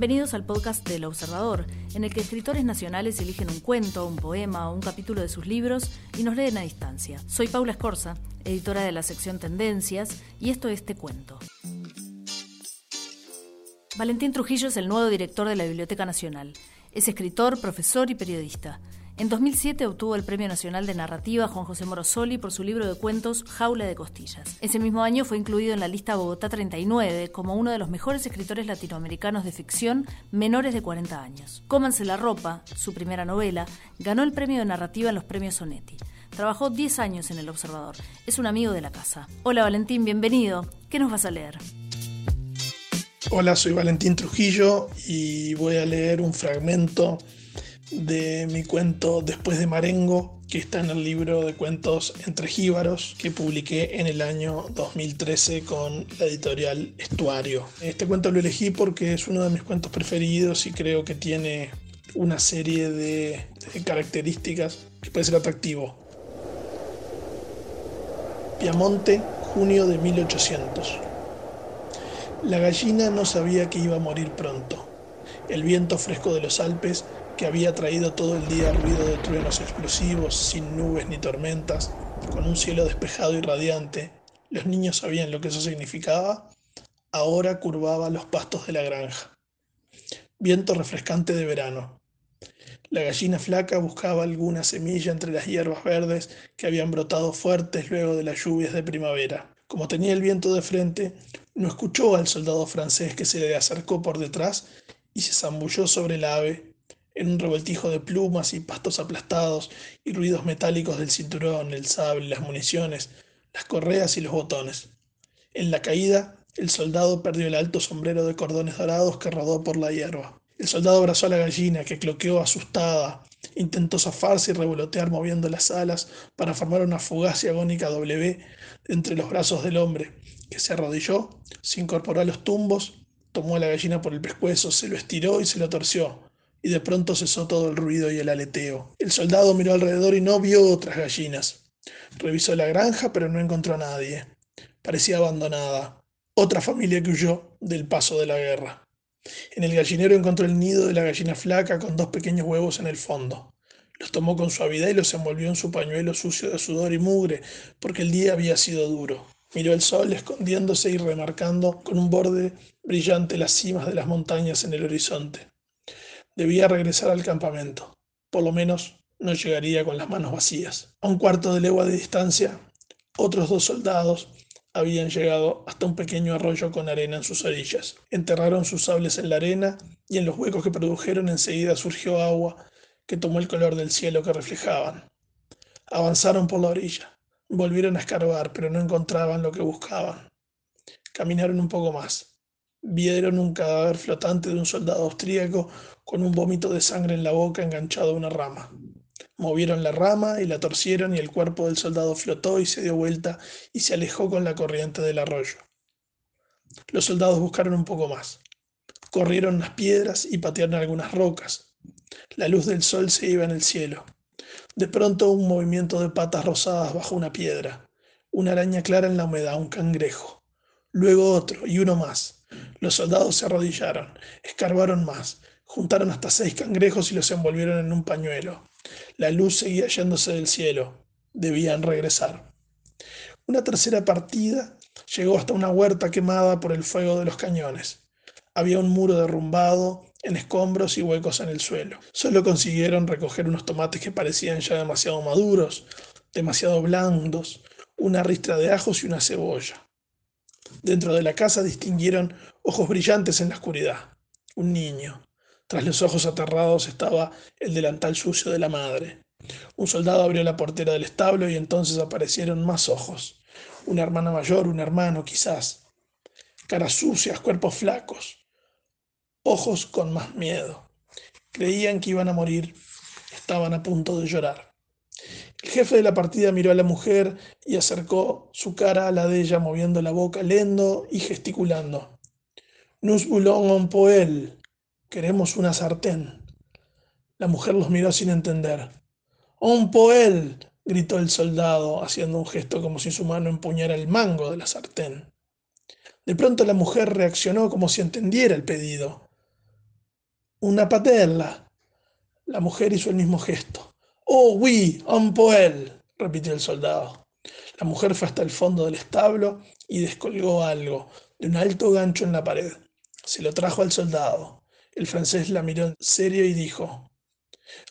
Bienvenidos al podcast del Observador, en el que escritores nacionales eligen un cuento, un poema o un capítulo de sus libros y nos leen a distancia. Soy Paula Escorza, editora de la sección Tendencias, y esto es Te Cuento. Valentín Trujillo es el nuevo director de la Biblioteca Nacional. Es escritor, profesor y periodista. En 2007 obtuvo el Premio Nacional de Narrativa Juan José Morosoli por su libro de cuentos Jaula de Costillas. Ese mismo año fue incluido en la lista Bogotá 39 como uno de los mejores escritores latinoamericanos de ficción menores de 40 años. Cómanse la ropa, su primera novela, ganó el premio de narrativa en los premios Sonetti. Trabajó 10 años en El Observador. Es un amigo de la casa. Hola Valentín, bienvenido. ¿Qué nos vas a leer? Hola, soy Valentín Trujillo y voy a leer un fragmento de mi cuento Después de Marengo, que está en el libro de cuentos Entre Jíbaros, que publiqué en el año 2013 con la editorial Estuario. Este cuento lo elegí porque es uno de mis cuentos preferidos y creo que tiene una serie de, de características que puede ser atractivo. Piamonte, junio de 1800. La gallina no sabía que iba a morir pronto. El viento fresco de los Alpes que había traído todo el día ruido de truenos explosivos, sin nubes ni tormentas, con un cielo despejado y radiante, los niños sabían lo que eso significaba, ahora curvaba los pastos de la granja. Viento refrescante de verano. La gallina flaca buscaba alguna semilla entre las hierbas verdes que habían brotado fuertes luego de las lluvias de primavera. Como tenía el viento de frente, no escuchó al soldado francés que se le acercó por detrás y se zambulló sobre el ave en un revoltijo de plumas y pastos aplastados y ruidos metálicos del cinturón, el sable, las municiones, las correas y los botones. En la caída, el soldado perdió el alto sombrero de cordones dorados que rodó por la hierba. El soldado abrazó a la gallina, que cloqueó asustada. Intentó zafarse y revolotear moviendo las alas para formar una fugaz y agónica W entre los brazos del hombre, que se arrodilló, se incorporó a los tumbos, tomó a la gallina por el pescuezo, se lo estiró y se lo torció, y de pronto cesó todo el ruido y el aleteo. El soldado miró alrededor y no vio otras gallinas. Revisó la granja, pero no encontró a nadie. Parecía abandonada. Otra familia que huyó del paso de la guerra. En el gallinero encontró el nido de la gallina flaca con dos pequeños huevos en el fondo. Los tomó con suavidad y los envolvió en su pañuelo sucio de sudor y mugre, porque el día había sido duro. Miró el sol escondiéndose y remarcando con un borde brillante las cimas de las montañas en el horizonte. Debía regresar al campamento. Por lo menos no llegaría con las manos vacías. A un cuarto de legua de distancia, otros dos soldados habían llegado hasta un pequeño arroyo con arena en sus orillas. Enterraron sus sables en la arena y en los huecos que produjeron enseguida surgió agua que tomó el color del cielo que reflejaban. Avanzaron por la orilla. Volvieron a escarbar, pero no encontraban lo que buscaban. Caminaron un poco más vieron un cadáver flotante de un soldado austríaco con un vómito de sangre en la boca enganchado a una rama. Movieron la rama y la torcieron y el cuerpo del soldado flotó y se dio vuelta y se alejó con la corriente del arroyo. Los soldados buscaron un poco más. Corrieron las piedras y patearon algunas rocas. La luz del sol se iba en el cielo. De pronto un movimiento de patas rosadas bajo una piedra. Una araña clara en la humedad, un cangrejo. Luego otro y uno más. Los soldados se arrodillaron, escarbaron más, juntaron hasta seis cangrejos y los envolvieron en un pañuelo. La luz seguía yéndose del cielo. Debían regresar. Una tercera partida llegó hasta una huerta quemada por el fuego de los cañones. Había un muro derrumbado, en escombros y huecos en el suelo. Solo consiguieron recoger unos tomates que parecían ya demasiado maduros, demasiado blandos, una ristra de ajos y una cebolla. Dentro de la casa distinguieron ojos brillantes en la oscuridad. Un niño. Tras los ojos aterrados estaba el delantal sucio de la madre. Un soldado abrió la portera del establo y entonces aparecieron más ojos. Una hermana mayor, un hermano quizás. Caras sucias, cuerpos flacos. Ojos con más miedo. Creían que iban a morir. Estaban a punto de llorar. El jefe de la partida miró a la mujer y acercó su cara a la de ella, moviendo la boca lento y gesticulando. Nous voulons un poêle. Queremos una sartén. La mujer los miró sin entender. Un poêle, gritó el soldado, haciendo un gesto como si su mano empuñara el mango de la sartén. De pronto la mujer reaccionó como si entendiera el pedido. Una patella. La mujer hizo el mismo gesto. Oh, oui, un poel, repitió el soldado. La mujer fue hasta el fondo del establo y descolgó algo de un alto gancho en la pared. Se lo trajo al soldado. El francés la miró en serio y dijo: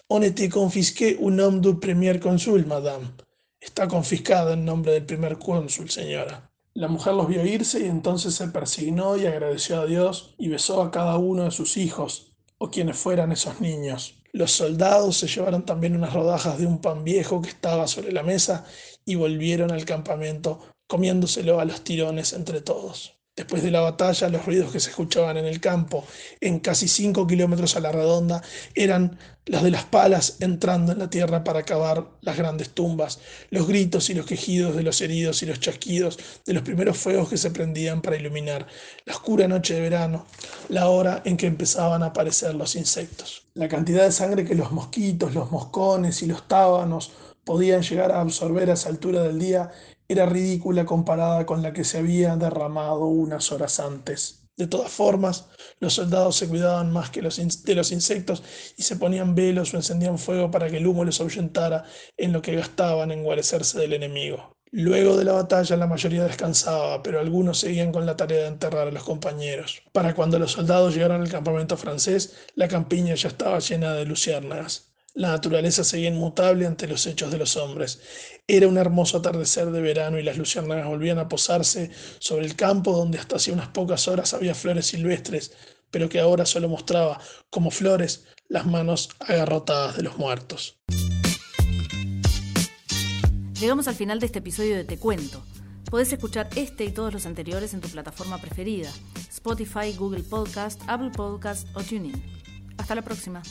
On était confisqué un homme du premier consul, madame. Está confiscado en nombre del primer cónsul, señora. La mujer los vio irse y entonces se persignó y agradeció a Dios y besó a cada uno de sus hijos, o quienes fueran esos niños. Los soldados se llevaron también unas rodajas de un pan viejo que estaba sobre la mesa y volvieron al campamento comiéndoselo a los tirones entre todos. Después de la batalla, los ruidos que se escuchaban en el campo, en casi cinco kilómetros a la redonda, eran los de las palas entrando en la tierra para cavar las grandes tumbas, los gritos y los quejidos de los heridos y los chasquidos de los primeros fuegos que se prendían para iluminar la oscura noche de verano, la hora en que empezaban a aparecer los insectos. La cantidad de sangre que los mosquitos, los moscones y los tábanos podían llegar a absorber a esa altura del día era ridícula comparada con la que se había derramado unas horas antes. De todas formas, los soldados se cuidaban más que los de los insectos y se ponían velos o encendían fuego para que el humo les ahuyentara en lo que gastaban en guarecerse del enemigo. Luego de la batalla la mayoría descansaba, pero algunos seguían con la tarea de enterrar a los compañeros. Para cuando los soldados llegaron al campamento francés, la campiña ya estaba llena de luciérnagas. La naturaleza seguía inmutable ante los hechos de los hombres. Era un hermoso atardecer de verano y las luciérnagas volvían a posarse sobre el campo donde hasta hace unas pocas horas había flores silvestres, pero que ahora solo mostraba, como flores, las manos agarrotadas de los muertos. Llegamos al final de este episodio de Te Cuento. Podés escuchar este y todos los anteriores en tu plataforma preferida, Spotify, Google Podcast, Apple Podcast o TuneIn. Hasta la próxima.